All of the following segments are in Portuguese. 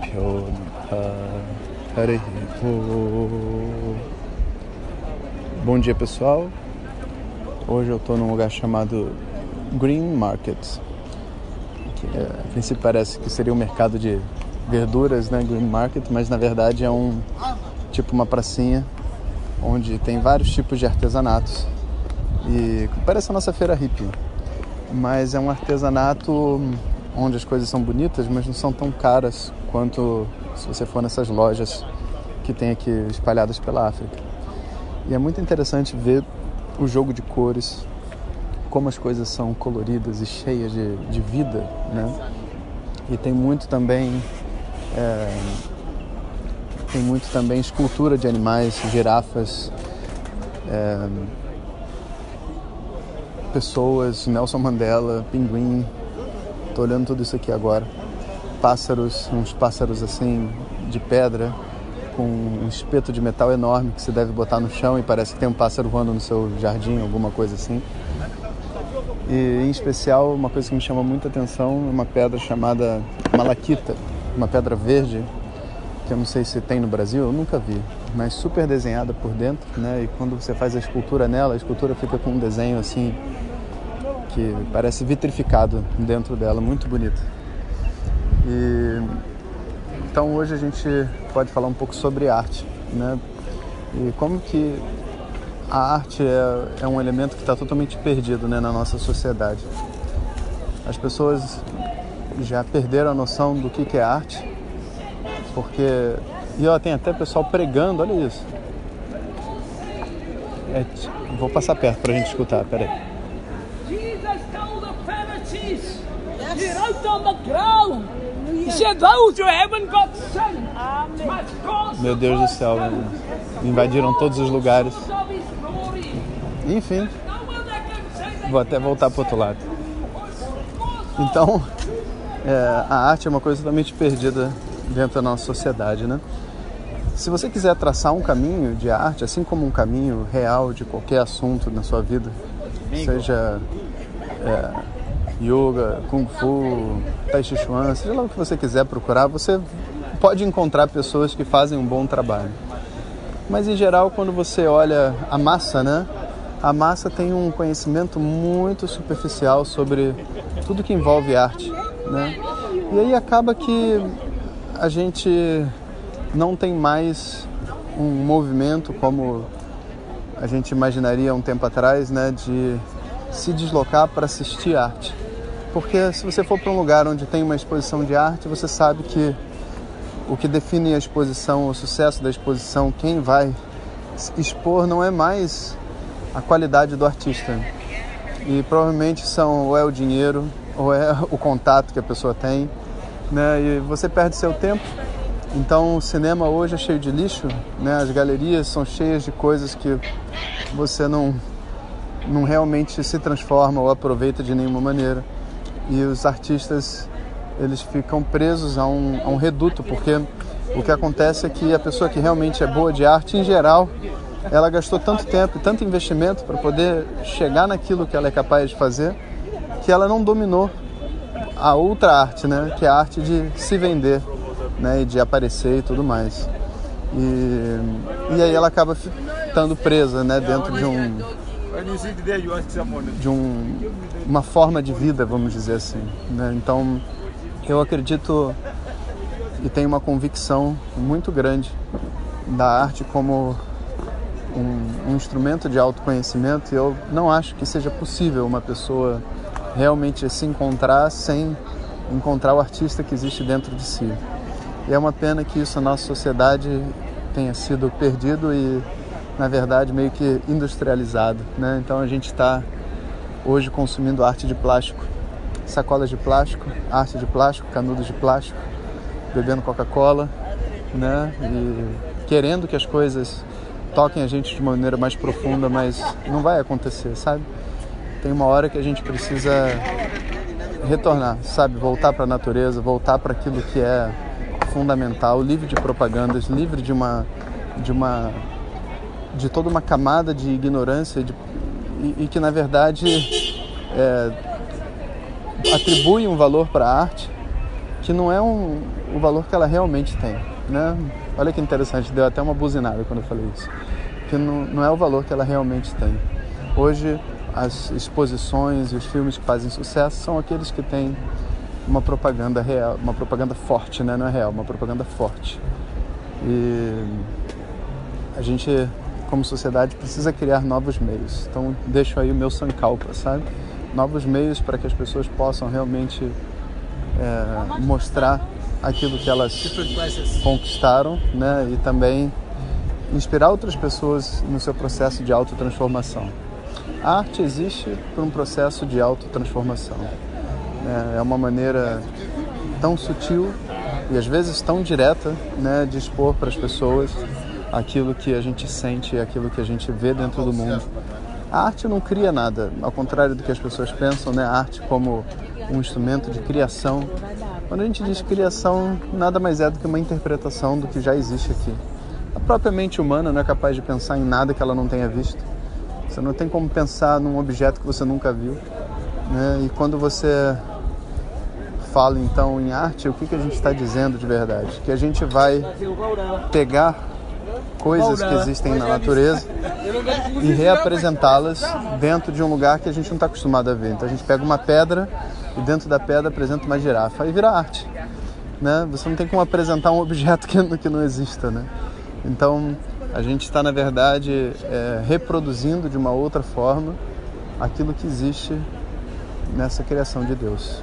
Pyo Namaha Hare Bom dia pessoal. Hoje eu estou num lugar chamado Green Market. Que é, a princípio parece que seria um mercado de verduras, né, Green Market, mas na verdade é um tipo uma pracinha onde tem vários tipos de artesanatos e parece a nossa feira hippie, mas é um artesanato onde as coisas são bonitas, mas não são tão caras quanto se você for nessas lojas que tem aqui espalhadas pela África. E é muito interessante ver o jogo de cores, como as coisas são coloridas e cheias de, de vida, né? E tem muito também é, tem muito também escultura de animais, girafas, é, pessoas, Nelson Mandela, pinguim, Tô olhando tudo isso aqui agora. Pássaros, uns pássaros assim de pedra, com um espeto de metal enorme que você deve botar no chão e parece que tem um pássaro voando no seu jardim, alguma coisa assim. E em especial, uma coisa que me chama muita atenção é uma pedra chamada malaquita, uma pedra verde, que eu não sei se tem no Brasil, eu nunca vi, mas super desenhada por dentro, né? E quando você faz a escultura nela, a escultura fica com um desenho assim que parece vitrificado dentro dela, muito bonito. E então hoje a gente pode falar um pouco sobre arte, né? E como que a arte é, é um elemento que está totalmente perdido né, na nossa sociedade. As pessoas já perderam a noção do que, que é arte, porque e ó, tem até pessoal pregando, olha isso. É, vou passar perto para a gente escutar, peraí. He wrote on the ground. He said, Those who haven't got Meu Deus do céu, invadiram todos os lugares. Enfim, vou até voltar para o outro lado. Então, é, a arte é uma coisa totalmente perdida dentro da nossa sociedade, né? Se você quiser traçar um caminho de arte, assim como um caminho real de qualquer assunto na sua vida, seja é, yoga, kung fu, tai chi chuan, seja lá o que você quiser procurar, você pode encontrar pessoas que fazem um bom trabalho. Mas em geral, quando você olha a massa, né? A massa tem um conhecimento muito superficial sobre tudo que envolve arte, né? E aí acaba que a gente não tem mais um movimento como a gente imaginaria um tempo atrás, né, de se deslocar para assistir arte. Porque se você for para um lugar onde tem uma exposição de arte, você sabe que o que define a exposição, o sucesso da exposição, quem vai expor não é mais a qualidade do artista. E provavelmente são ou é o dinheiro ou é o contato que a pessoa tem, né? E você perde seu tempo. Então o cinema hoje é cheio de lixo, né? As galerias são cheias de coisas que você não não realmente se transforma ou aproveita de nenhuma maneira e os artistas eles ficam presos a um, a um reduto, porque o que acontece é que a pessoa que realmente é boa de arte, em geral, ela gastou tanto tempo e tanto investimento para poder chegar naquilo que ela é capaz de fazer, que ela não dominou a outra arte, né? Que é a arte de se vender, né? E de aparecer e tudo mais. E, e aí ela acaba ficando presa, né? Dentro de um de um, uma forma de vida, vamos dizer assim. Né? Então, eu acredito e tenho uma convicção muito grande da arte como um, um instrumento de autoconhecimento e eu não acho que seja possível uma pessoa realmente se encontrar sem encontrar o artista que existe dentro de si. E é uma pena que isso na nossa sociedade tenha sido perdido e na verdade, meio que industrializado. Né? Então a gente está hoje consumindo arte de plástico sacolas de plástico, arte de plástico, canudos de plástico, bebendo Coca-Cola, né? E querendo que as coisas toquem a gente de uma maneira mais profunda, mas não vai acontecer, sabe? Tem uma hora que a gente precisa retornar, sabe? Voltar para a natureza, voltar para aquilo que é fundamental, livre de propagandas, livre de uma de uma de toda uma camada de ignorância de, e, e, que na verdade é, atribui um valor para a arte que não é um, o valor que ela realmente tem, né? Olha que interessante, deu até uma buzinada quando eu falei isso, que não, não é o valor que ela realmente tem. Hoje as exposições e os filmes que fazem sucesso são aqueles que têm uma propaganda real, uma propaganda forte, né? Não é real, uma propaganda forte. E a gente, como sociedade, precisa criar novos meios. Então, deixo aí o meu sankalpa, sabe? Novos meios para que as pessoas possam realmente é, mostrar aquilo que elas conquistaram, né? E também inspirar outras pessoas no seu processo de autotransformação. A arte existe por um processo de autotransformação. Né? É uma maneira tão sutil e às vezes tão direta né, de expor para as pessoas aquilo que a gente sente, aquilo que a gente vê dentro do mundo. A arte não cria nada, ao contrário do que as pessoas pensam, né? A arte como um instrumento de criação. Quando a gente diz criação, nada mais é do que uma interpretação do que já existe aqui. A própria mente humana não é capaz de pensar em nada que ela não tenha visto. Você não tem como pensar num objeto que você nunca viu. Né? E quando você fala então em arte, o que, que a gente está dizendo de verdade? Que a gente vai pegar coisas que existem na natureza e reapresentá-las dentro de um lugar que a gente não está acostumado a ver. Então a gente pega uma pedra e dentro da pedra apresenta uma girafa e vira arte. Né? Você não tem como apresentar um objeto que, que não exista. Né? Então a gente está, na verdade, é, reproduzindo de uma outra forma aquilo que existe nessa criação de Deus.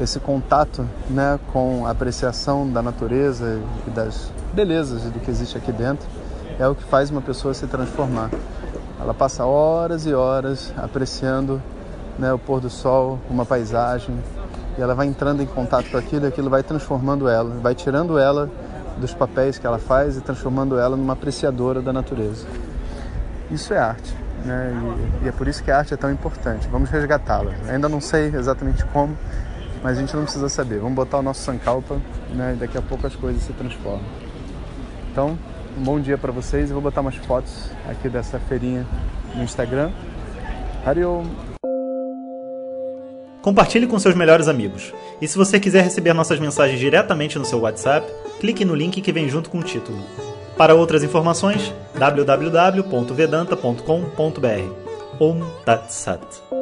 Esse contato né, com a apreciação da natureza e das belezas do que existe aqui dentro é o que faz uma pessoa se transformar. Ela passa horas e horas apreciando né, o pôr do sol, uma paisagem, e ela vai entrando em contato com aquilo e aquilo vai transformando ela, vai tirando ela dos papéis que ela faz e transformando ela numa apreciadora da natureza. Isso é arte, né? E, e é por isso que a arte é tão importante. Vamos resgatá-la. Ainda não sei exatamente como, mas a gente não precisa saber. Vamos botar o nosso sankalpa, né? E daqui a pouco as coisas se transformam. Então, um bom dia para vocês. Eu vou botar umas fotos aqui dessa feirinha no Instagram. Hariom! Compartilhe com seus melhores amigos. E se você quiser receber nossas mensagens diretamente no seu WhatsApp, clique no link que vem junto com o título. Para outras informações, www.vedanta.com.br. Om Tat Sat.